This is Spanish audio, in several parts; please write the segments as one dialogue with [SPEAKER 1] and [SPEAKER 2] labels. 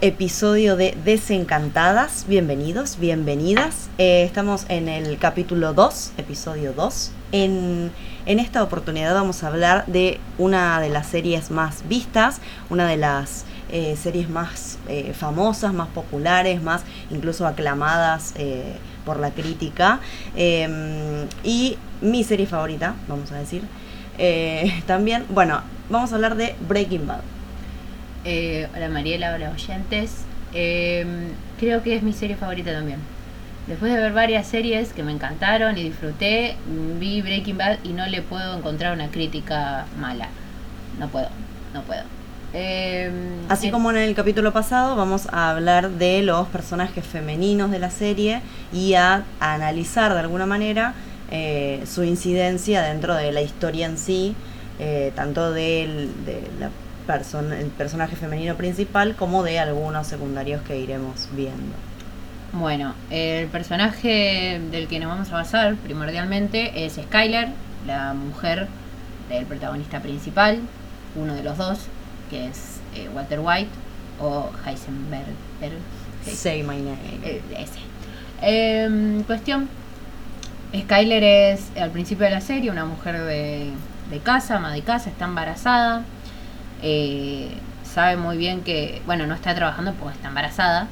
[SPEAKER 1] episodio de Desencantadas. Bienvenidos, bienvenidas. Eh, estamos en el capítulo 2, episodio 2. En, en esta oportunidad vamos a hablar de una de las series más vistas, una de las eh, series más eh, famosas, más populares, más incluso aclamadas por la crítica. Em, y mi serie favorita, vamos a decir. también, bueno, vamos a hablar de Breaking Bad.
[SPEAKER 2] Eh, hola Mariela, hola oyentes. Em, creo que es mi serie favorita también. Después de ver varias series que me encantaron y disfruté, vi Breaking Bad y no le puedo encontrar una crítica mala. No puedo, no puedo.
[SPEAKER 1] Em, Así como en el capítulo pasado, vamos a hablar de los personajes femeninos de la serie y a, analizar de alguna manera eh, su incidencia dentro de la historia en sí, eh, tanto de la el personaje femenino principal como de algunos secundarios que iremos viendo.
[SPEAKER 2] Bueno, el personaje del que nos vamos a basar primordialmente es Skyler, la mujer del protagonista principal, uno de los dos, que es eh, Walter White o Heisenberg.
[SPEAKER 1] Say my name.
[SPEAKER 2] Eh, ese. Em, cuestión, Skyler es al principio de la serie una mujer de, de casa, ama de casa, está embarazada eh, sabe muy bien que, bueno, no está trabajando porque está embarazada,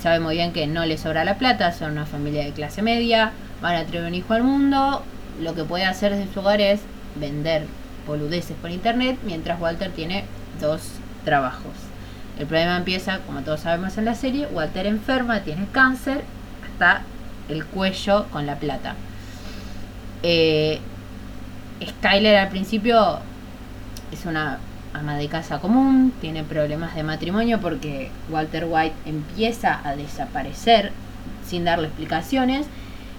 [SPEAKER 2] sabe muy bien que no le sobra la plata, son una familia de clase media, van a traer un hijo al mundo, lo que puede hacer desde su hogar es vender boludeces por internet, mientras Walter tiene dos trabajos. El problema empieza, como todos sabemos en la serie, Walter enferma, tiene cáncer, hasta el cuello con la plata. Eh, Skyler al principio es una ama de casa común, tiene problemas de matrimonio porque Walter White empieza a desaparecer sin darle explicaciones.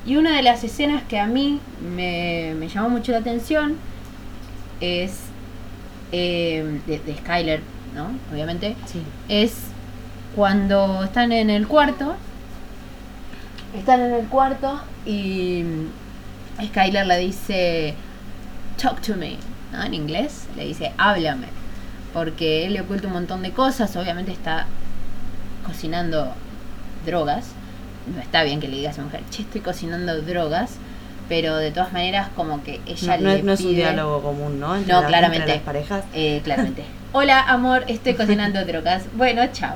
[SPEAKER 2] Y una de las escenas que a mí me, llamó mucho la atención es eh, de, Skyler, ¿no? Obviamente. Es cuando están en el cuarto. Están en el cuarto y Skyler le dice, talk to me, ¿no? En inglés le dice, háblame porque él le oculta un montón de cosas, obviamente está cocinando drogas, no está bien que le digas a mujer, che, estoy cocinando drogas, pero de todas maneras como que ella
[SPEAKER 1] no,
[SPEAKER 2] le
[SPEAKER 1] no es un diálogo común, ¿no?
[SPEAKER 2] no, claramente.
[SPEAKER 1] las parejas.
[SPEAKER 2] Eh, claramente. Hola, amor, estoy cocinando drogas. Bueno, chao.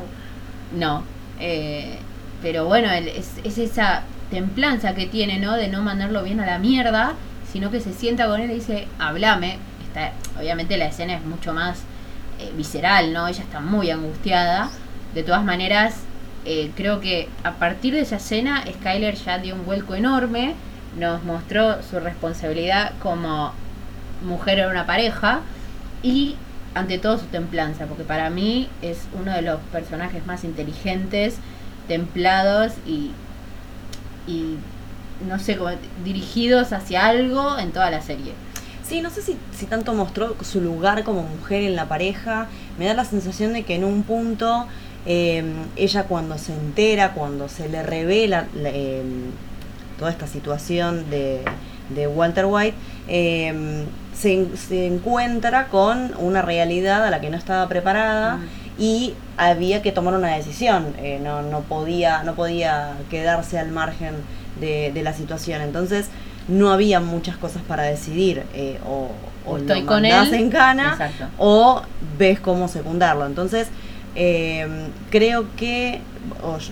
[SPEAKER 2] No. Eh, pero bueno, es, es, esa templanza que tiene, ¿no? De no mandarlo bien a la mierda, sino que se sienta con él y dice, hablame. Está, obviamente la escena es mucho más eh, visceral, ¿no? Ella está muy angustiada. De todas maneras, eh, creo que a partir de esa escena, Skyler ya dio un vuelco enorme, nos mostró su responsabilidad como mujer en una pareja y ante todo su templanza, porque para mí es uno de los personajes más inteligentes, templados y, no sé, como dirigidos hacia algo en toda la serie.
[SPEAKER 1] Sí, no sé si, si tanto mostró su lugar como mujer en la pareja. Me da la sensación de que en un punto em, ella cuando se entera, cuando se le revela em, toda esta situación de, Walter White, em, se, encuentra con una realidad a la que no estaba preparada mm. y había que tomar una decisión. Eh, no, no, podía, no podía quedarse al margen de, de la situación. Entonces, no había muchas cosas para decidir. Eh, o,
[SPEAKER 2] o, estoy con él
[SPEAKER 1] en cana o ves cómo secundarlo. Entonces, em, creo que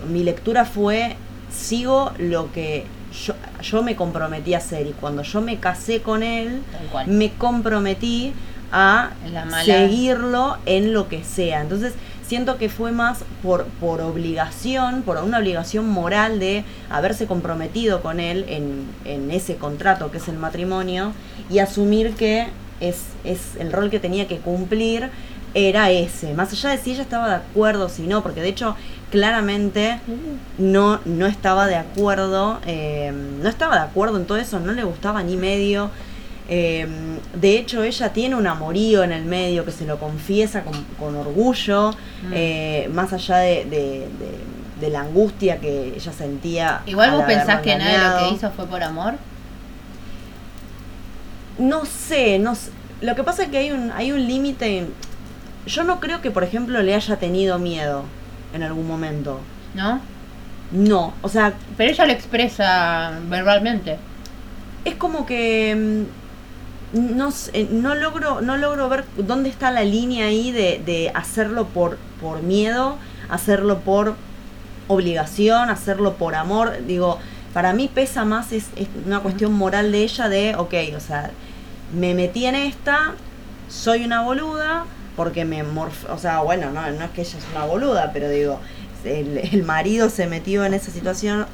[SPEAKER 1] mi lectura fue, sigo lo que yo, yo, me comprometí a hacer y cuando yo me casé con él, me comprometí a seguirlo en lo que sea. Entonces, siento que fue más por, por obligación, por una obligación moral de haberse comprometido con él en, en ese contrato que es el matrimonio y asumir que es, es el rol que tenía que cumplir era ese, más allá de si ella estaba de acuerdo o si no, porque de hecho claramente no, no estaba de acuerdo, eh, no estaba de acuerdo en todo eso, no le gustaba ni medio Em, de hecho, ella tiene un amorío en el medio que se lo confiesa con, orgullo, mm. eh, más allá de, la angustia que ella sentía.
[SPEAKER 2] Igual vos pensás que nada de lo que hizo fue por amor.
[SPEAKER 1] No sé, no Lo que pasa es que hay un, hay un límite. yo no creo que, por ejemplo, le haya tenido miedo en algún momento.
[SPEAKER 2] ¿No?
[SPEAKER 1] No, o sea,
[SPEAKER 2] Pero ella lo expresa verbalmente.
[SPEAKER 1] es como que mm, no, sé, no logro no logro ver dónde está la línea ahí de, de hacerlo por por miedo hacerlo por obligación hacerlo por amor digo para mí pesa más es, es una cuestión moral de ella de ok o sea me metí en esta soy una boluda porque me morf o sea bueno no, no es que ella es una boluda pero digo el, el marido se metió en esa situación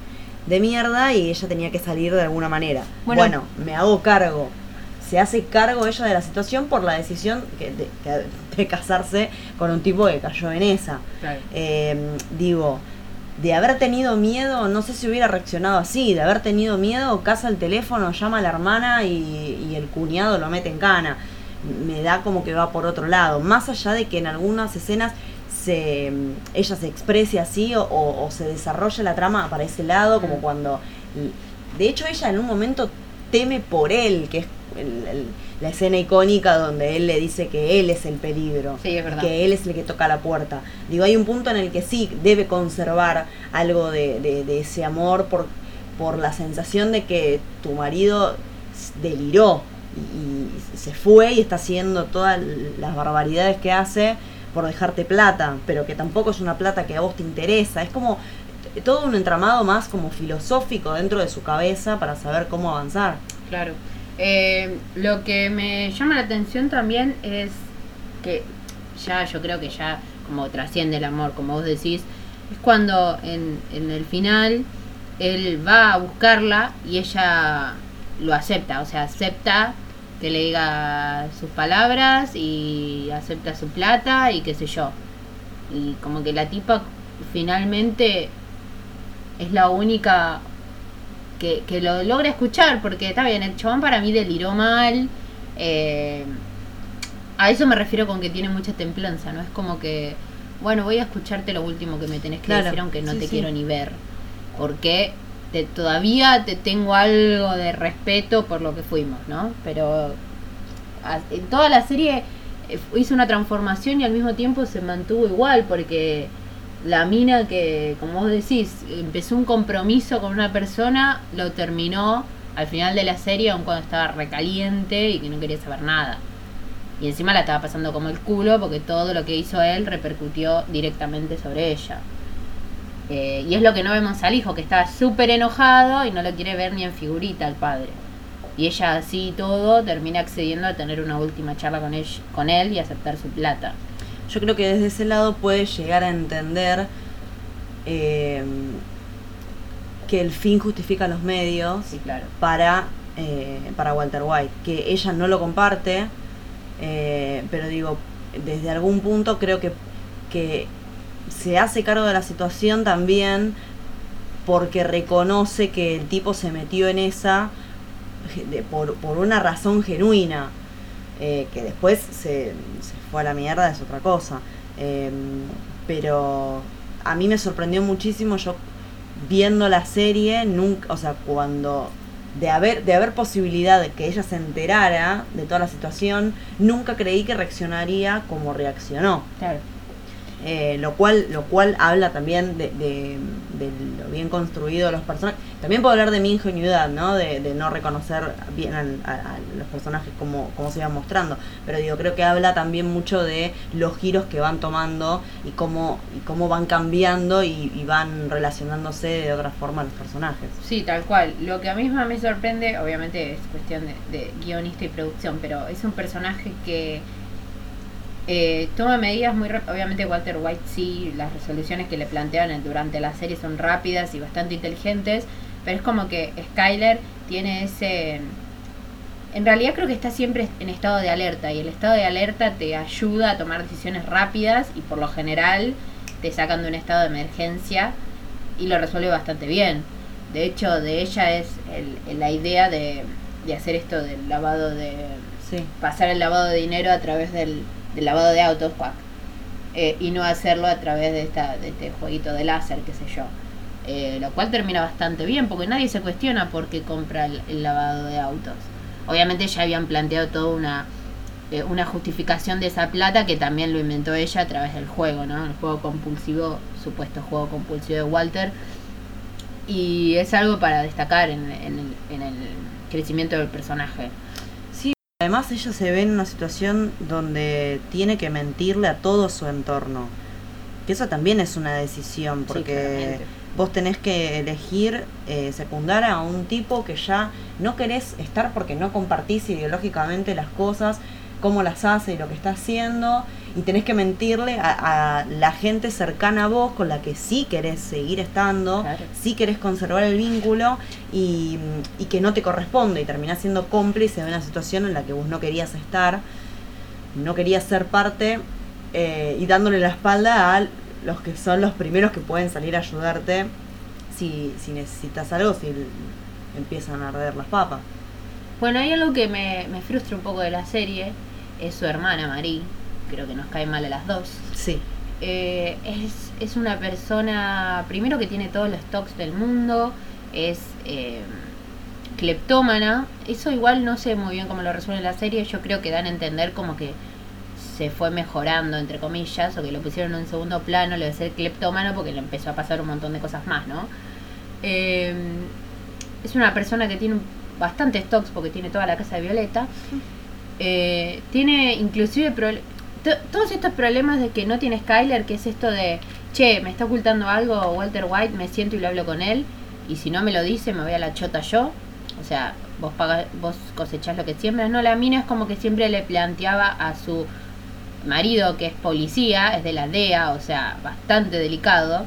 [SPEAKER 1] de mierda y ella tenía que salir de alguna manera.
[SPEAKER 2] Bueno.
[SPEAKER 1] Bueno, me hago cargo. Se hace cargo ella de la situación por la decisión que- de, casarse con un tipo que cayó en esa.
[SPEAKER 2] Claro.
[SPEAKER 1] Eh, digo, de haber tenido miedo, no sé si hubiera reaccionado así, de haber tenido miedo, casa el teléfono, llama a la hermana y, y el cuñado lo mete en cana. Me da como que va por otro lado. Más allá de que en algunas escenas se, ella se exprese así o, o- o se desarrolle la trama para ese lado, como
[SPEAKER 2] Mm.
[SPEAKER 1] cuando... De hecho, ella en un momento teme por él, que es el- el- la escena icónica donde él le dice que él es el peligro
[SPEAKER 2] Sí, es verdad.
[SPEAKER 1] que él es el que toca la puerta. Digo, hay un punto en el que sí debe conservar algo de, de- de ese amor por, por la sensación de que tu marido deliró y, y se fue y está haciendo todas las barbaridades que hace por dejarte plata, pero que tampoco es una plata que a vos te interesa. Es como todo un entramado más como filosófico dentro de su cabeza para saber cómo avanzar.
[SPEAKER 2] Claro. Eh, lo que me llama la atención también es que ya yo creo que ya como trasciende el amor, como vos decís, es cuando en, en el final él va a buscarla y ella lo acepta, o sea, acepta que le diga sus palabras y acepta su plata y qué sé yo. Y como que la tipa finalmente es la única que, que lo logra escuchar, porque está bien, el chabón para mí deliró mal. eh, a eso me refiero con que tiene mucha templanza, ¿no? Es como que, bueno, voy a escucharte lo último que me tenés que
[SPEAKER 1] Claro,
[SPEAKER 2] decir, aunque no
[SPEAKER 1] sí,
[SPEAKER 2] te
[SPEAKER 1] sí.
[SPEAKER 2] quiero ni ver. Porque te- todavía te tengo algo de respeto por lo que fuimos, ¿no? Pero a- en toda la serie eh, hizo una transformación y al mismo tiempo se mantuvo igual, porque la mina que, como vos decís, empezó un compromiso con una persona, lo terminó al final de la serie, aun cuando estaba recaliente y que no quería saber nada. Y encima la estaba pasando como el culo porque todo lo que hizo él repercutió directamente sobre ella. Eh, y es lo que no vemos al hijo, que está súper enojado y no lo quiere ver ni en figurita al padre. Y ella así todo termina accediendo a tener una última charla con con él y aceptar su plata.
[SPEAKER 1] Yo creo que desde ese lado puede llegar a entender eh, que el fin justifica los medios
[SPEAKER 2] Sí, claro.
[SPEAKER 1] para, eh, para Walter White, que ella no lo comparte, eh, pero digo, desde algún punto creo que, que se hace cargo de la situación también porque reconoce que el tipo se metió en esa de- por, por una razón genuina, eh, que después se, se fue a la mierda, es otra cosa. Eh, pero a mí me sorprendió muchísimo, yo viendo la serie, nunca, o sea, cuando de haber, de haber posibilidad de que ella se enterara de toda la situación, nunca creí que reaccionaría como reaccionó.
[SPEAKER 2] Claro.
[SPEAKER 1] Eh, lo cual lo cual habla también de, de- de lo bien construido de los personajes. También puedo hablar de mi ingenuidad, ¿no? De, de no reconocer bien al- a, los personajes como, se iban mostrando. Pero digo, creo que habla también mucho de los giros que van tomando y cómo, y cómo van cambiando y, van relacionándose de otra forma los personajes.
[SPEAKER 2] Sí, tal cual. Lo que a mí más me sorprende, obviamente es cuestión de, guionista y producción, pero es un personaje que eh, toma medidas muy... Obviamente Walter White sí, las resoluciones que le plantean durante la serie son rápidas y bastante inteligentes, pero es como que Skyler tiene ese... En realidad creo que está siempre en estado de alerta y el estado de alerta te ayuda a tomar decisiones rápidas y por lo general te sacan de un estado de emergencia y lo resuelve bastante bien. De hecho, de ella es el- el- la idea de, de hacer esto del lavado de...
[SPEAKER 1] Sí.
[SPEAKER 2] pasar el lavado de dinero a través del, del lavado de autos, eh, y no hacerlo a través de, esta, de este jueguito de láser, qué sé yo. Eh, lo cual termina bastante bien, porque nadie se cuestiona por qué compra el, el lavado de autos. Obviamente ya habían planteado toda una eh, una justificación de esa plata que también lo inventó ella a través del juego, ¿no? El juego compulsivo, supuesto juego compulsivo de Walter. Y es algo para destacar en, en el, en el crecimiento del personaje.
[SPEAKER 1] Sí, además ella se ve en una situación donde tiene que mentirle a todo su entorno. Que eso también es una decisión, porque. Vos tenés que elegir eh, secundar a un tipo que ya no querés estar porque no compartís ideológicamente las cosas, cómo las hace y lo que está haciendo, y tenés que mentirle a, a la gente cercana a vos con la que sí querés seguir estando,
[SPEAKER 2] Claro.
[SPEAKER 1] sí querés conservar el vínculo y, y que no te corresponde y terminás siendo cómplice de una situación en la que vos no querías estar, no querías ser parte eh, y dándole la espalda a los que son los primeros que pueden salir a ayudarte si, si necesitas algo, si empiezan a arder las papas.
[SPEAKER 2] Bueno, hay algo que me, me frustra un poco de la serie, es su hermana Marie, creo que nos cae mal a las dos.
[SPEAKER 1] Sí,
[SPEAKER 2] Eh, es, es una persona, primero que tiene todos los stocks del mundo, es eh, cleptómana, eso igual no sé muy bien cómo lo resuelve la serie, yo creo que dan a entender como que se fue mejorando, entre comillas, o que lo pusieron en un segundo plano, lo de ser cleptómano, porque le empezó a pasar un montón de cosas más, ¿no? Eh, es una persona que tiene bastante stocks porque tiene toda la casa de Violeta. Eh, tiene inclusive todos estos problemas de que no tiene Skyler, que es esto de, che, me está ocultando algo Walter White, me siento y lo hablo con él, y si no me lo dice me voy a la chota yo. O sea, vos pagas, vos cosechás lo que siembras. No, la mina es como que siempre le planteaba a su marido, que es policía, es de la DEA, o sea, bastante delicado.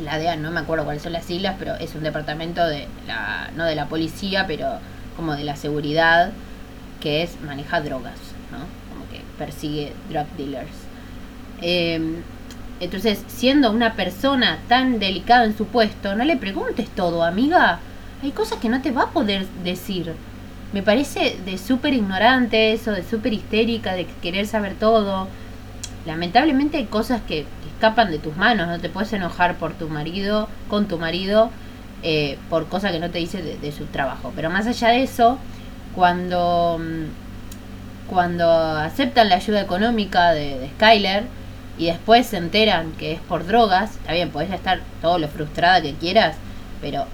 [SPEAKER 2] La DEA, no me acuerdo cuáles son las siglas, pero es un departamento de la, no de la policía, pero como de la seguridad, que es manejar drogas, ¿no? Como que persigue drug dealers. Eh, entonces, siendo una persona tan delicada en su puesto, no le preguntes todo, amiga. Hay cosas que no te va a poder decir. Me parece de súper ignorante eso, de súper histérica, de querer saber todo. Lamentablemente hay cosas que, que escapan de tus manos. No te puedes enojar por tu marido, con tu marido, eh, por cosas que no te dice de, su trabajo. Pero más allá de eso, cuando, mm, cuando aceptan la ayuda económica de, de Skyler y después se enteran que es por drogas, está bien, podés estar todo lo frustrada que quieras, pero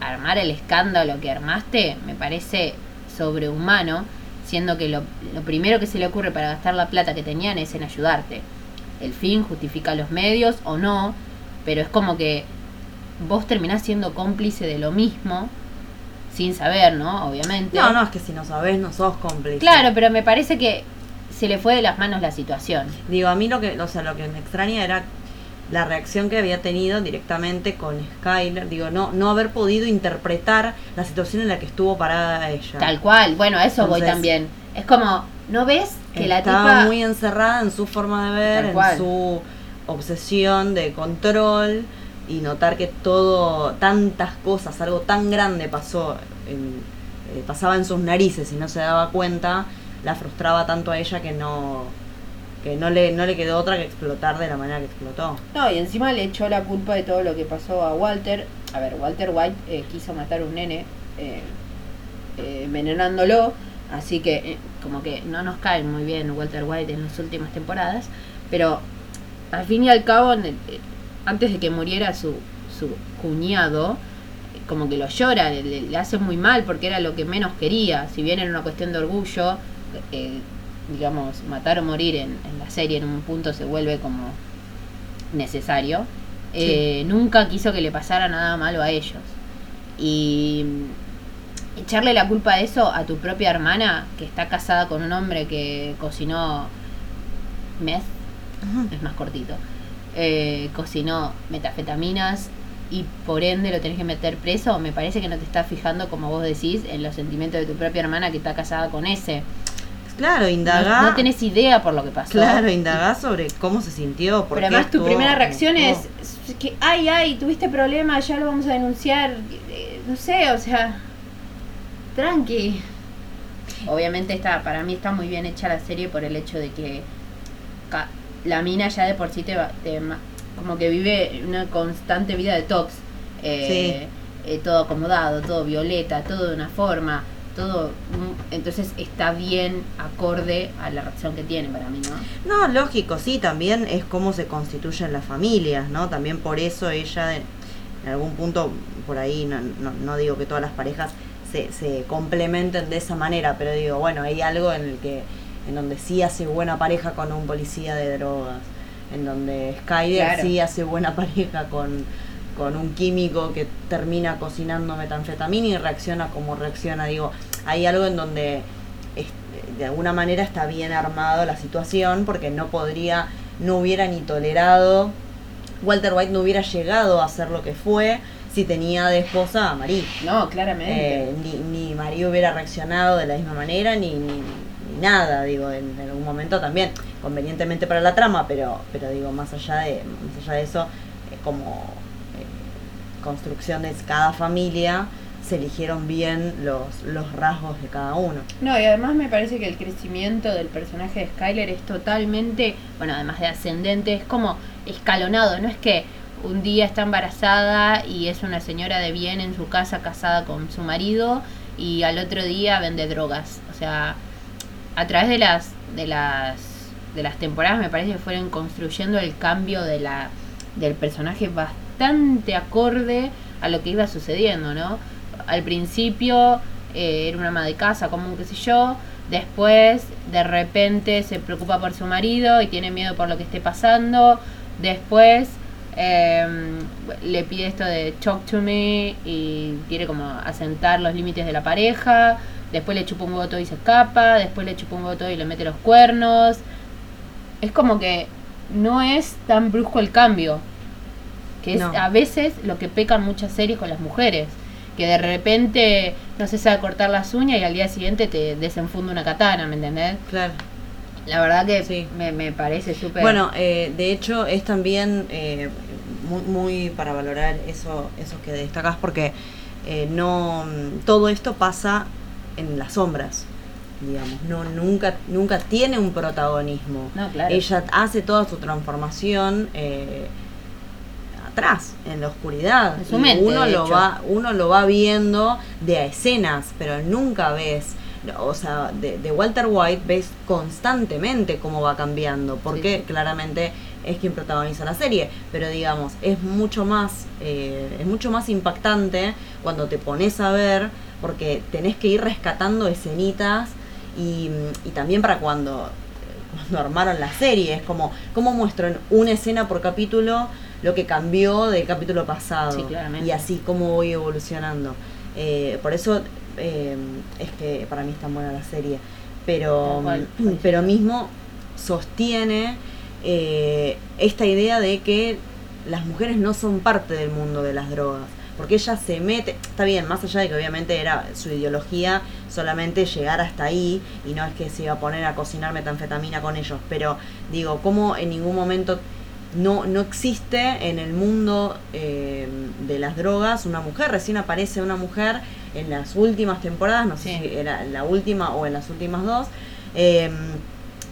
[SPEAKER 2] armar el escándalo que armaste me parece sobrehumano, siendo que lo, lo primero que se le ocurre para gastar la plata que tenían es en ayudarte. El fin justifica los medios o no, pero es como que vos terminás siendo cómplice de lo mismo sin saber, ¿no? Obviamente.
[SPEAKER 1] no, no, es que si no sabés no sos cómplice.
[SPEAKER 2] Claro, pero me parece que se le fue de las manos la situación.
[SPEAKER 1] Digo, a mí lo que, o sea, lo que me extraña era la reacción que había tenido directamente con Skyler, digo, no, no haber podido interpretar la situación en la que estuvo parada ella.
[SPEAKER 2] Tal cual. Bueno, a eso voy también. Es como, ¿no ves que la
[SPEAKER 1] Estaba
[SPEAKER 2] tipa...
[SPEAKER 1] muy encerrada en su forma de ver, en su obsesión de control y notar que todo, tantas cosas, algo tan grande pasó, en- eh, pasaba en sus narices y no se daba cuenta, la frustraba tanto a ella que no que no le no le quedó otra que explotar de la manera que explotó.
[SPEAKER 2] No, y encima le echó la culpa de todo lo que pasó a Walter. A ver, Walter White eh, quiso matar a un nene eh, eh, envenenándolo, así que eh, como que no nos cae muy bien Walter White en las últimas temporadas, pero al fin y al cabo, eh, antes de que muriera su, su cuñado, como que lo llora, le, le- hace muy mal porque era lo que menos quería, si bien era una cuestión de orgullo, digamos, matar o morir en, en la serie en un punto se vuelve como necesario. Eh, Nunca quiso que le pasara nada malo a ellos. Y echarle la culpa de eso a tu propia hermana, que está casada con un hombre que cocinó meth, es más cortito, eh, cocinó metafetaminas y por ende lo tenés que meter preso, me parece que no te estás fijando, como vos decís, en los sentimientos de tu propia hermana que está casada con ese.
[SPEAKER 1] Claro,
[SPEAKER 2] No,
[SPEAKER 1] indagá.
[SPEAKER 2] no tenés idea por lo que pasó.
[SPEAKER 1] Claro, indagá sobre cómo se sintió. por
[SPEAKER 2] Pero
[SPEAKER 1] qué
[SPEAKER 2] además tu primera reacción es, que, ay, ay, tuviste problemas, ya lo vamos a denunciar. Eh, No sé, o sea, tranqui. Obviamente está, para mí está muy bien hecha la serie por el hecho de que la mina ya de por sí te, va- te como que vive una constante vida de tox. Eh, eh, todo acomodado, todo violeta, todo de una forma. Todo, mm, entonces está bien acorde a la reacción que tiene para mí, ¿no?
[SPEAKER 1] No, lógico, sí, también es cómo se constituyen las familias, ¿no? También por eso ella, en algún punto, por ahí, no, no, no digo que todas las parejas se, se complementen de esa manera, pero digo, bueno, hay algo en el que, en donde sí hace buena pareja con un policía de drogas, en donde Skyler
[SPEAKER 2] Claro.
[SPEAKER 1] sí hace buena pareja con, con un químico que termina cocinando metanfetamina y reacciona como reacciona. Digo, hay algo en donde es- de alguna manera está bien armado la situación porque no podría, no hubiera ni tolerado, Walter White no hubiera llegado a ser lo que fue si tenía de esposa a Marie.
[SPEAKER 2] No, claramente.
[SPEAKER 1] Eh, ni, ni Marie hubiera reaccionado de la misma manera, ni, ni, ni nada, digo, en, en algún momento también, convenientemente para la trama, pero, pero digo, más allá de, más allá de eso, eh, como construcción de cada familia, se eligieron bien los, los rasgos de cada uno.
[SPEAKER 2] No, y además me parece que el crecimiento del personaje de Skyler es totalmente, bueno, además de ascendente, es como escalonado, no es que un día está embarazada y es una señora de bien en su casa casada con su marido y al otro día vende drogas. O sea, a través de las de las de las temporadas me parece que fueron construyendo el cambio de la del personaje bastante acorde a lo que iba sucediendo, ¿no? Al principio eh, era una ama de casa, como qué sé yo, después de repente se preocupa por su marido y tiene miedo por lo que esté pasando, después eh, le pide esto de talk to me y quiere como asentar los límites de la pareja, después le chupa un voto y se escapa, después le chupa un voto y le mete los cuernos. Es como que no es tan brusco el cambio, que es
[SPEAKER 1] No.
[SPEAKER 2] a veces lo que pecan muchas series con las mujeres, que de repente no se sabe cortar las uñas y al día siguiente te desenfunda una katana, ¿me entendés?
[SPEAKER 1] Claro.
[SPEAKER 2] La verdad que
[SPEAKER 1] Sí.
[SPEAKER 2] me, me parece súper...
[SPEAKER 1] Bueno, eh, de hecho es también eh, muy, muy para valorar eso, eso que destacas porque eh, no todo esto pasa en las sombras, digamos, no nunca nunca tiene un protagonismo.
[SPEAKER 2] No, claro.
[SPEAKER 1] Ella hace toda su transformación eh, atrás, en la oscuridad.
[SPEAKER 2] En su
[SPEAKER 1] Y
[SPEAKER 2] mente,
[SPEAKER 1] uno lo va uno lo va viendo de a escenas, pero nunca ves o sea, de, de Walter White ves constantemente cómo va cambiando, porque
[SPEAKER 2] Sí.
[SPEAKER 1] claramente es quien protagoniza la serie, pero digamos, es mucho más, eh, es mucho más impactante cuando te pones a ver, porque tenés que ir rescatando escenitas y, y también para cuando, cuando armaron la serie, es como, cómo muestro en una escena por capítulo lo que cambió del capítulo pasado
[SPEAKER 2] Sí, claramente.
[SPEAKER 1] y así cómo voy evolucionando. Eh, por eso eh, es que para mí es tan buena la serie. Pero,
[SPEAKER 2] cual,
[SPEAKER 1] mm, pero mismo sostiene eh, esta idea de que las mujeres no son parte del mundo de las drogas. Porque ella se mete, está bien, más allá de que obviamente era su ideología solamente llegar hasta ahí y no es que se iba a poner a cocinar metanfetamina con ellos, pero digo, como en ningún momento no, no existe en el mundo eh, de las drogas una mujer, recién aparece una mujer en las últimas temporadas, no sé
[SPEAKER 2] Sí.
[SPEAKER 1] si era la última o en las últimas dos, eh,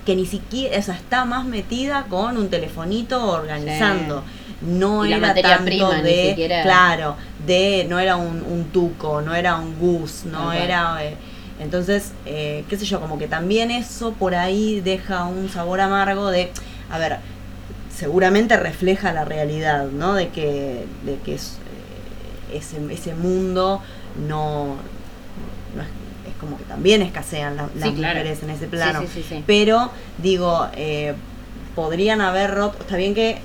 [SPEAKER 1] que ni siquiera, o sea, está más metida con un telefonito organizando. No
[SPEAKER 2] Y
[SPEAKER 1] era tanto
[SPEAKER 2] prima, ni
[SPEAKER 1] de,
[SPEAKER 2] siquiera-
[SPEAKER 1] claro, de, no era un, un tuco, no era un gus, no era... eh, entonces, eh, qué sé yo, como que también eso por ahí deja un sabor amargo de, a ver, seguramente refleja la realidad, ¿no? De que, de que es, eh, ese, ese mundo no, no es, es como que también escasean la- las
[SPEAKER 2] Sí, claro.
[SPEAKER 1] mujeres en ese plano.
[SPEAKER 2] Sí, sí.
[SPEAKER 1] Pero, digo, eh, podrían haber roto, está bien que,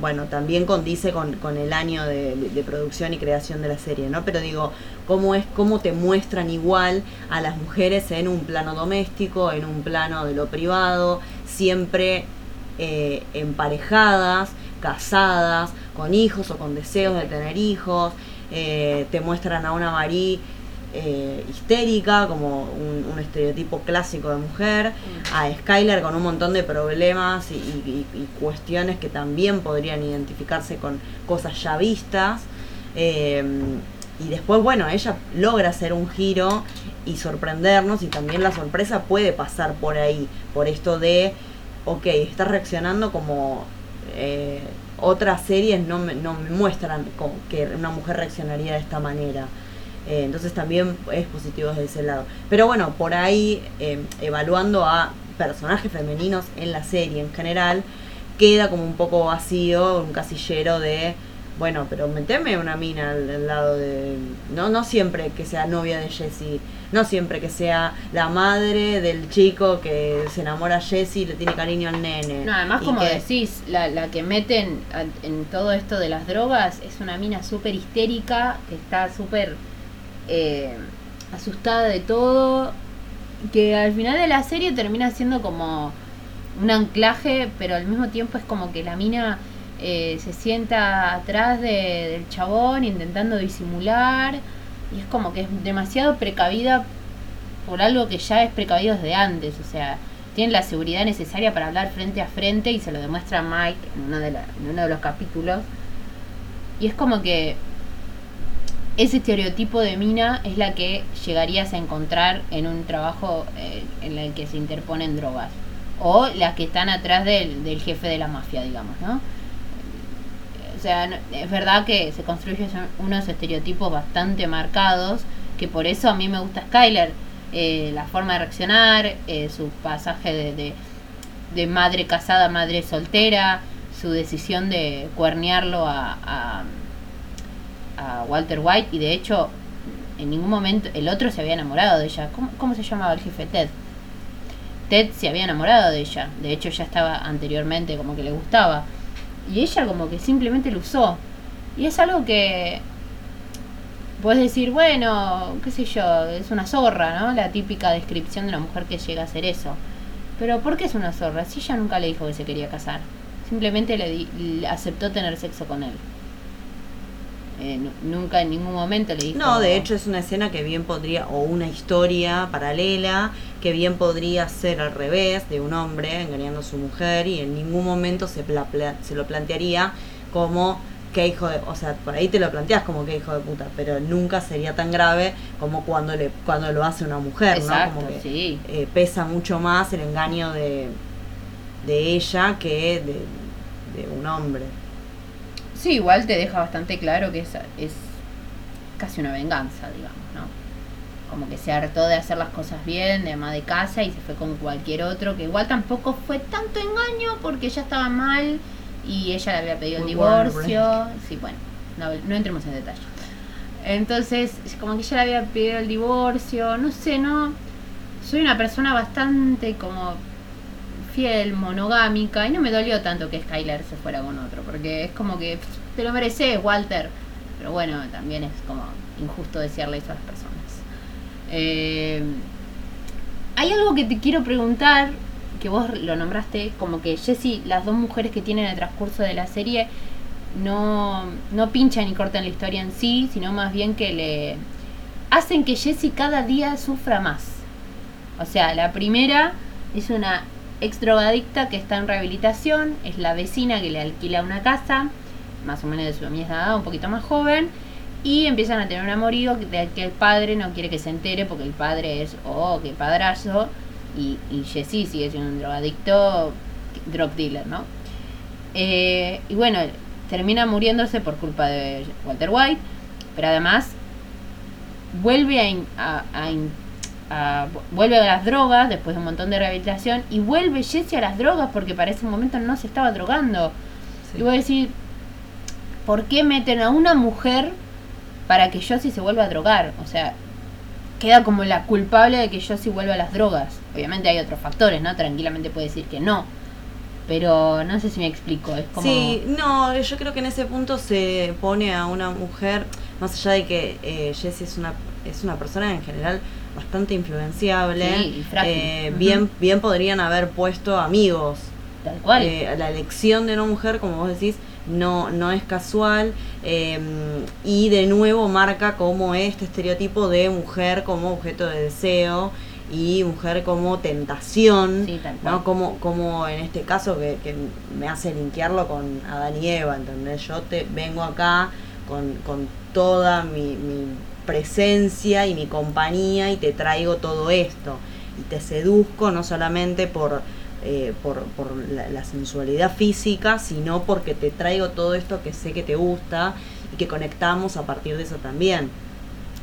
[SPEAKER 1] bueno, también condice con, con el año de, de- de producción y creación de la serie, ¿no? Pero digo, cómo es, cómo te muestran igual a las mujeres en un plano doméstico, en un plano de lo privado, siempre eh, emparejadas, casadas, con hijos o con deseos de tener hijos, eh, te muestran a una Marie eh, histérica, como un, estereotipo clásico de mujer, a Skyler con un montón de problemas y, cuestiones que también podrían identificarse con cosas ya vistas. y después, bueno, ella logra hacer un giro y sorprendernos y también la sorpresa puede pasar por ahí, por esto de, ok, está reaccionando como eh, otras series no me, no me muestran que una mujer reaccionaría de esta manera. Eh, entonces también es positivo desde ese lado. Pero bueno, por ahí, eh, evaluando a personajes femeninos en la serie en general, queda como un poco vacío, un casillero de bueno, pero meteme una mina al, lado de. No, no siempre que sea novia de Jessie, no siempre que sea la madre del chico que se enamora a Jessie y le tiene cariño al nene.
[SPEAKER 2] No, además, como decís, la, la que meten en todo esto de las drogas es una mina súper histérica, que está súper eh, asustada de todo, que al final de la serie termina siendo como un anclaje, pero al mismo tiempo es como que la mina eh, se sienta atrás del chabón intentando disimular y es como que es demasiado precavida por algo que ya es precavido desde antes, o sea, tiene la seguridad necesaria para hablar frente a frente y se lo demuestra Mike en uno de, los capítulos. Y es como que ese estereotipo de mina es la que llegarías a encontrar en un trabajo eh, en el que se interponen drogas. O las que están atrás del jefe de la mafia, digamos, ¿no? O sea, es verdad que se construyen unos estereotipos bastante marcados, que por eso a mí me gusta Skyler. Eh, la forma de reaccionar, eh, su pasaje de, de, madre casada, madre soltera, su decisión de cuernearlo a, a, a, Walter White y de hecho en ningún momento el otro se había enamorado de ella. ¿Cómo, ¿Cómo se llamaba el jefe Ted? Ted se había enamorado de ella, de hecho ya estaba anteriormente como que le gustaba y ella como que simplemente lo usó. Y es algo que puedes decir, bueno, qué sé yo, es una zorra, ¿no? La típica descripción de una mujer que llega a hacer eso. Pero ¿por qué es una zorra? Si ella nunca le dijo que se quería casar. Simplemente le, aceptó tener sexo con él. Eh, nunca en ningún momento le dijo.
[SPEAKER 1] No, de hecho es una escena que bien podría, o una historia paralela, que bien podría ser al revés, de un hombre engañando a su mujer y en ningún momento se, se lo plantearía como que hijo de, o sea, por ahí te lo planteas como que hijo de puta, pero nunca sería tan grave como cuando le cuando lo hace una mujer, ¿no? Como que
[SPEAKER 2] sí.
[SPEAKER 1] Eh, pesa mucho más el engaño de, de ella que de, de un hombre.
[SPEAKER 2] Sí, igual te deja bastante claro que es, es casi una venganza, digamos. Como que se hartó de hacer las cosas bien, de ama de casa y se fue con cualquier otro, que igual tampoco fue tanto engaño porque ella estaba mal y ella le había pedido el divorcio. sí, bueno, no, no entremos en detalle. Entonces, como que ella le había pedido el divorcio, no sé, no. Soy una persona bastante como fiel, monogámica, y no me dolió tanto que Skyler se fuera con otro, porque es como que te lo mereces, Walter. Pero bueno, también es como injusto decirle eso a las personas. Eh, hay algo que te quiero preguntar, que vos lo nombraste, como que Jessie, las dos mujeres que tienen el transcurso de la serie, no, no pinchan y cortan la historia en sí, sino más bien que le hacen que Jessie cada día sufra más. O sea, la primera es una ex drogadicta que está en rehabilitación, es la vecina que le alquila una casa, más o menos de su misma edad, un poquito más joven, y empiezan a tener un amorío del que el padre no quiere que se entere porque el padre es, oh, qué padrazo, y, y Jessie sigue siendo un drogadicto, drug dealer, ¿no? Eh, y bueno, termina muriéndose por culpa de Walter White, pero además vuelve a, a vuelve a las drogas después de un montón de rehabilitación y vuelve Jesse a las drogas porque para ese momento no se estaba drogando. Y voy a decir, ¿por qué meten a una mujer para que Josie se vuelva a drogar? O sea, queda como la culpable de que Josie vuelva a las drogas. Obviamente hay otros factores, ¿no? Tranquilamente puede decir que no. Pero no sé si me explico. Es como...
[SPEAKER 1] Sí, no, yo creo que en ese punto se pone a una mujer, más allá de que eh, Jessie es una, es una persona en general bastante influenciable. eh, bien, bien podrían haber puesto amigos.
[SPEAKER 2] Tal cual.
[SPEAKER 1] Eh, la elección de una mujer, como vos decís, no, no es casual. Eh, y de nuevo marca como este estereotipo de mujer como objeto de deseo y mujer como tentación, ¿no? Como, como en este caso que, que, me hace linkearlo con Adán y Eva, ¿entendés? Yo te vengo acá con, con toda mi, mi presencia y mi compañía y te traigo todo esto. Y te seduzco no solamente por, eh, por, por la, sensualidad física, sino porque te traigo todo esto que sé que te gusta y que conectamos a partir de eso también.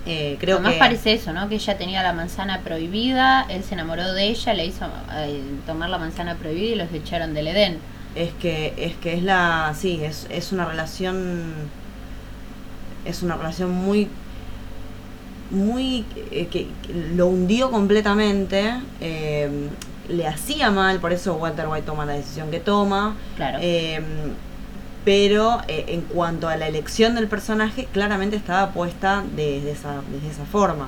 [SPEAKER 1] Eh, creo
[SPEAKER 2] Además
[SPEAKER 1] que
[SPEAKER 2] parece eso, ¿no? Que ella tenía la manzana prohibida, él se enamoró de ella, le hizo eh, tomar la manzana prohibida y los echaron del Edén.
[SPEAKER 1] es que es que es la sí es, es una relación es una relación muy muy eh, que, que lo hundió completamente eh, le hacía mal por eso Walter White toma la decisión que toma
[SPEAKER 2] Claro.
[SPEAKER 1] Eh, pero eh, en cuanto a la elección del personaje, claramente estaba puesta desde esa, desde esa forma.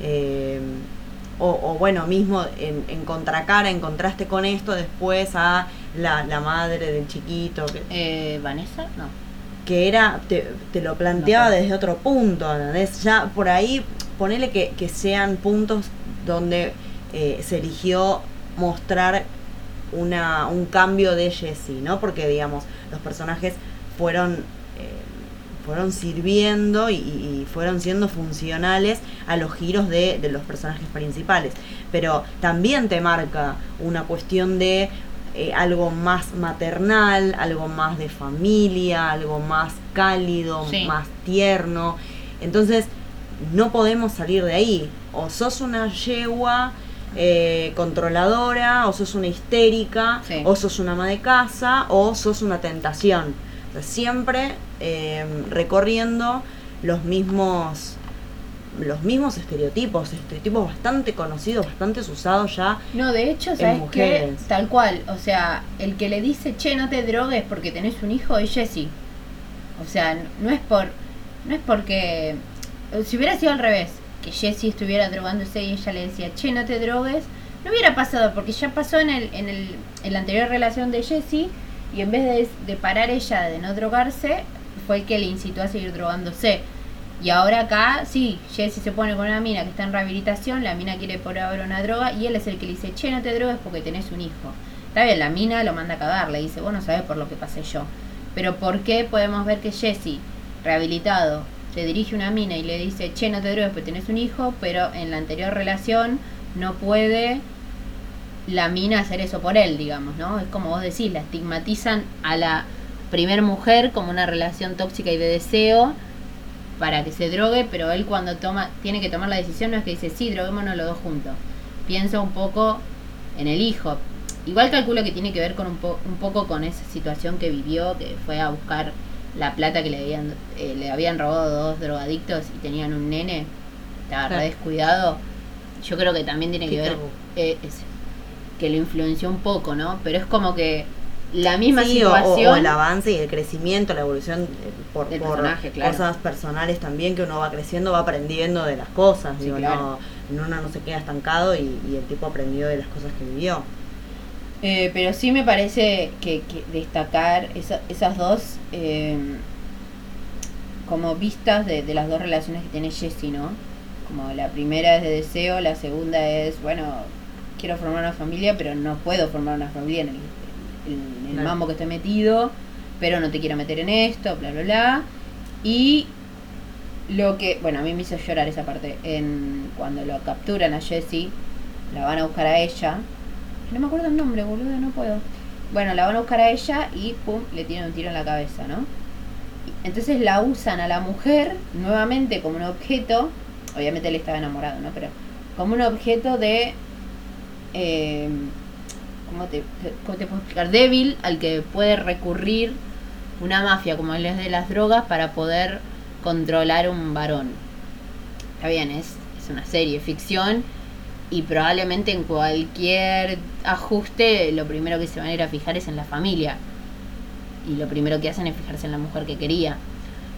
[SPEAKER 1] Eh, o, o bueno, mismo en, en contracara, en contraste con esto, después a la, la madre del chiquito, que,
[SPEAKER 2] Eh, ¿Vanessa? No.
[SPEAKER 1] que era, te, te lo planteaba
[SPEAKER 2] No
[SPEAKER 1] desde otro punto, ¿entendés? Ya por ahí, ponele que, que sean puntos donde eh, se eligió mostrar una, un cambio de Jessie, ¿no? Porque, digamos, los personajes fueron, eh, fueron sirviendo y, y fueron siendo funcionales a los giros de, de los personajes principales. Pero también te marca una cuestión de eh, algo más maternal, algo más de familia, algo más cálido,
[SPEAKER 2] Sí.
[SPEAKER 1] más tierno. Entonces, no podemos salir de ahí. O sos una yegua eh, controladora, o sos una histérica,
[SPEAKER 2] Sí.
[SPEAKER 1] o sos una ama de casa, o sos una tentación. O sea, siempre eh, recorriendo los mismos los mismos estereotipos, estereotipos bastante conocidos, bastante usados ya.
[SPEAKER 2] No, de hecho, ¿sabes qué? Tal cual. O sea, el que le dice, che, no te drogues porque tenés un hijo es Jesse. O sea, no es por. No es porque. Si hubiera sido al revés, que Jesse estuviera drogándose y ella le decía, che, no te drogues, no hubiera pasado porque ya pasó en, el, en, el, en la anterior relación de Jesse y en vez de, de parar ella de no drogarse, fue el que le incitó a seguir drogándose. Y ahora acá, sí, Jesse se pone con una mina que está en rehabilitación, la mina quiere probar una droga y él es el que le dice, che, no te drogues porque tenés un hijo. Está bien, la mina lo manda a cagar, le dice, vos no sabés por lo que pasé yo. Pero ¿por qué podemos ver que Jesse, rehabilitado, se dirige una mina y le dice, che, no te drogues porque tenés un hijo, pero en la anterior relación no puede la mina hacer eso por él, digamos, ¿no? Es como vos decís, la estigmatizan a la primer mujer como una relación tóxica y de deseo para que se drogue, pero él cuando toma, tiene que tomar la decisión no es que dice, sí, droguémonos los dos juntos. Piensa un poco en el hijo. Igual calculo que tiene que ver con un, po- un poco con esa situación que vivió, que fue a buscar la plata que le habían, eh, le habían robado dos drogadictos y tenían un nene, estaba
[SPEAKER 1] Claro.
[SPEAKER 2] re descuidado. Yo creo que también tiene que ver eh, es- que lo influenció un poco, ¿no? Pero es como que la misma
[SPEAKER 1] Sí, o-
[SPEAKER 2] situación...
[SPEAKER 1] O, el avance y el crecimiento, la evolución eh, por, por
[SPEAKER 2] personaje, claro.
[SPEAKER 1] cosas personales también que uno va creciendo, va aprendiendo de las cosas.
[SPEAKER 2] Sí,
[SPEAKER 1] digo,
[SPEAKER 2] claro.
[SPEAKER 1] no, uno no se queda estancado y, y el tipo aprendió de las cosas que vivió.
[SPEAKER 2] Eh, pero sí me parece que, que destacar esa- esas dos eh, como vistas de, de las dos relaciones que tiene Jessie, ¿no? Como la primera es de deseo, la segunda es, bueno, quiero formar una familia, pero no puedo formar una familia en el, en el mambo que estoy metido, pero no te quiero meter en esto, bla, bla, bla. Y lo que, bueno, a mí me hizo llorar esa parte, en cuando lo capturan a Jessie, la van a buscar a ella, no me acuerdo el nombre, boludo, no puedo. Bueno, la van a buscar a ella y pum, le tiran un tiro en la cabeza, ¿no? Entonces la usan a la mujer nuevamente como un objeto. Obviamente él estaba enamorado, ¿no? Pero como un objeto de. Eh, ¿cómo, te, cómo te puedo explicar? Débil al que puede recurrir una mafia como es de las drogas para poder controlar un varón. Está bien, es, es una serie, ficción y probablemente en cualquier ajuste lo primero que se van a ir a fijar es en la familia. Y lo primero que hacen es fijarse en la mujer que quería.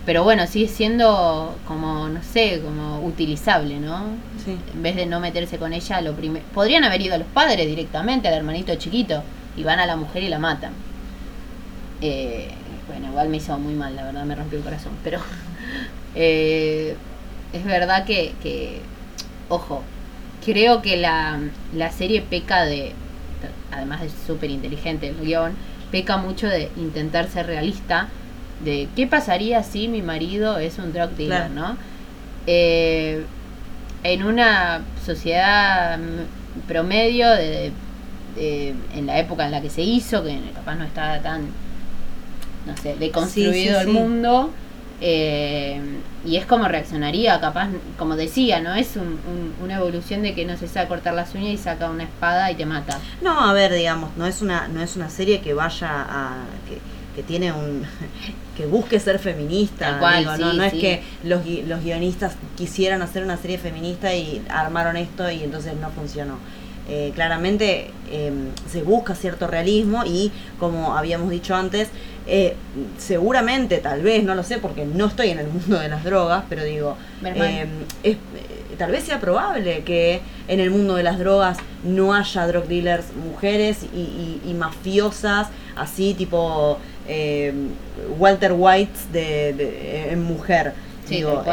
[SPEAKER 2] Pero bueno sigue siendo como no sé como utilizable no
[SPEAKER 1] Sí.
[SPEAKER 2] en vez de no meterse con ella lo primero podrían haber ido a los padres directamente al hermanito chiquito y van a la mujer y la matan. Eh, bueno igual me hizo muy mal la verdad me rompió el corazón pero eh, es verdad que, que ojo creo que la, la serie peca de, además de súper inteligente el guion, peca mucho de intentar ser realista, de qué pasaría si mi marido es un drug dealer,
[SPEAKER 1] Claro.
[SPEAKER 2] ¿no? Eh, en una sociedad promedio de, de- en la época en la que se hizo, que capaz no estaba tan, no sé, deconstruido
[SPEAKER 1] Sí, sí,
[SPEAKER 2] el
[SPEAKER 1] sí.
[SPEAKER 2] mundo, Eh, y es como reaccionaría, capaz, como decía, ¿no? Es una evolución de que no se sabe cortar las uñas y saca una espada y te mata.
[SPEAKER 1] No, a ver, digamos, no es una, no es una serie que vaya a. que, que tiene un. que busque ser feminista. no, no es que los, los guionistas quisieran hacer una serie feminista y armaron esto y entonces no funcionó. Eh, claramente em, se busca cierto realismo y como habíamos dicho antes, eh, seguramente, tal vez, no lo sé porque no estoy en el mundo de las drogas, pero digo, em, es, eh, tal vez sea probable que en el mundo de las drogas no haya drug dealers mujeres y, mafiosas, así tipo em, Walter White de, en mujer. digo,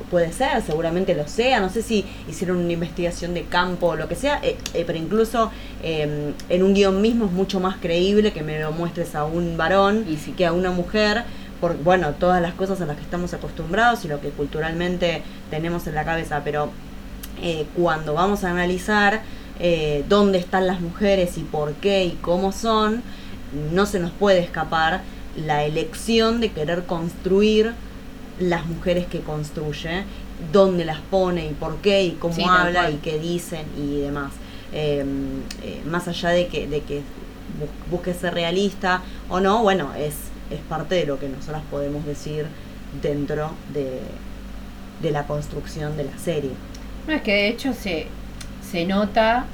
[SPEAKER 1] puede ser, seguramente lo sea, no sé si hicieron una investigación de campo o lo que sea, eh, eh, pero incluso em, en un guion mismo es mucho más creíble que me lo muestres a un varón y que a una mujer, por bueno, todas las cosas a las que estamos acostumbrados y lo que culturalmente tenemos en la cabeza, pero eh, cuando vamos a analizar dónde están las mujeres y por qué y cómo son, no se nos puede escapar la elección de querer construir las mujeres que construye, dónde las pone y por qué y cómo habla y qué dicen y demás. Em, eh, más allá de que, de que busque ser realista o no, bueno, es, es parte de lo que nosotras podemos decir dentro de, de la construcción de la serie.
[SPEAKER 2] No, es que de hecho se, se nota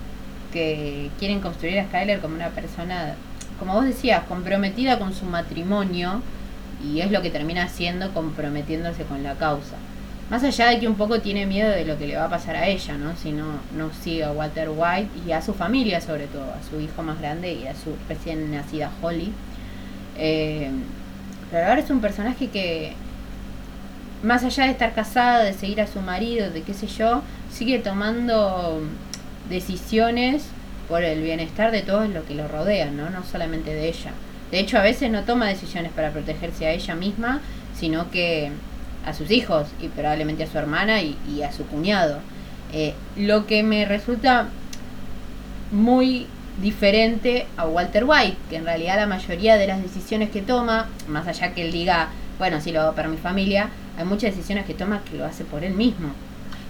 [SPEAKER 2] que quieren construir a Skyler como una persona, como vos decías, comprometida con su matrimonio y es lo que termina haciendo comprometiéndose con la causa. Más allá de que un poco tiene miedo de lo que le va a pasar a ella, ¿no? Si no, no sigue a Walter White y a su familia sobre todo, a su hijo más grande y a su recién nacida Holly. Eh, pero ahora es un personaje que, más allá de estar casada, de seguir a su marido, de qué sé yo, sigue tomando decisiones por el bienestar de todos los que lo rodean, ¿no? No solamente de ella. De hecho, a veces no toma decisiones para protegerse a ella misma, sino que a sus hijos y probablemente a su hermana y, a su cuñado. Eh, lo que me resulta muy diferente a Walter White, que en realidad la mayoría de las decisiones que toma, más allá que él diga, bueno, sí lo hago para mi familia, hay muchas decisiones que toma que lo hace por él mismo.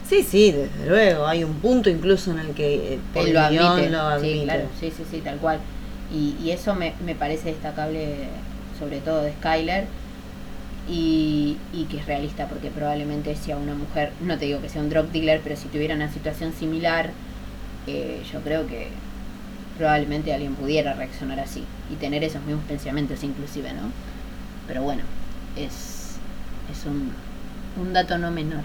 [SPEAKER 1] Sí, sí, desde luego, hay un punto incluso en el que
[SPEAKER 2] eh, él lo admite. Sí, claro, sí, sí, sí, tal cual. Y, eso me, me, parece destacable, sobre todo de Skyler, y, que es realista, porque probablemente si a una mujer, no te digo que sea un drug dealer, pero si tuviera una situación similar, eh, yo creo que probablemente alguien pudiera reaccionar así y tener esos mismos pensamientos inclusive, ¿no? Pero bueno, es, es un, un dato no menor.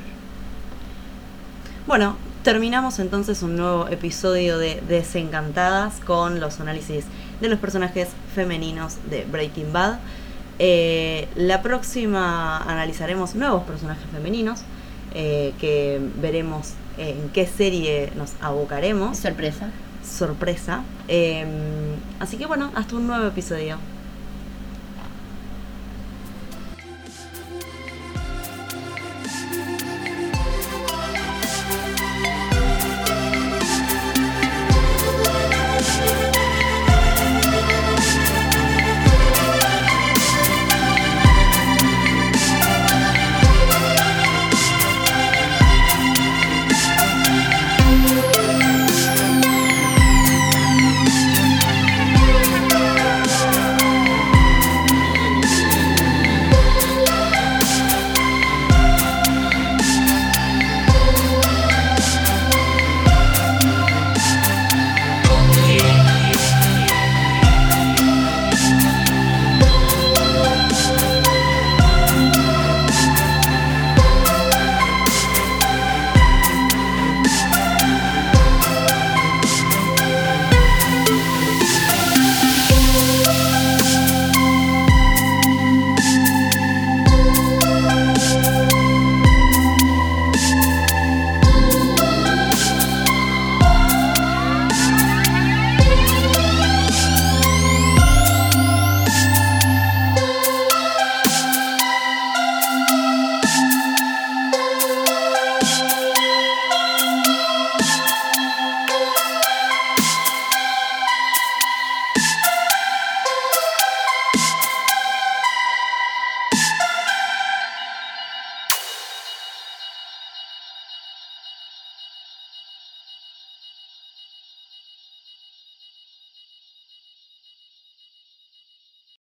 [SPEAKER 1] Bueno, terminamos entonces un nuevo episodio de Desencantadas con los análisis de los personajes femeninos de Breaking Bad. Eh, la próxima analizaremos nuevos personajes femeninos eh, que veremos en qué serie nos abocaremos.
[SPEAKER 2] Sorpresa.
[SPEAKER 1] Sorpresa. Em, así que bueno, hasta un nuevo episodio.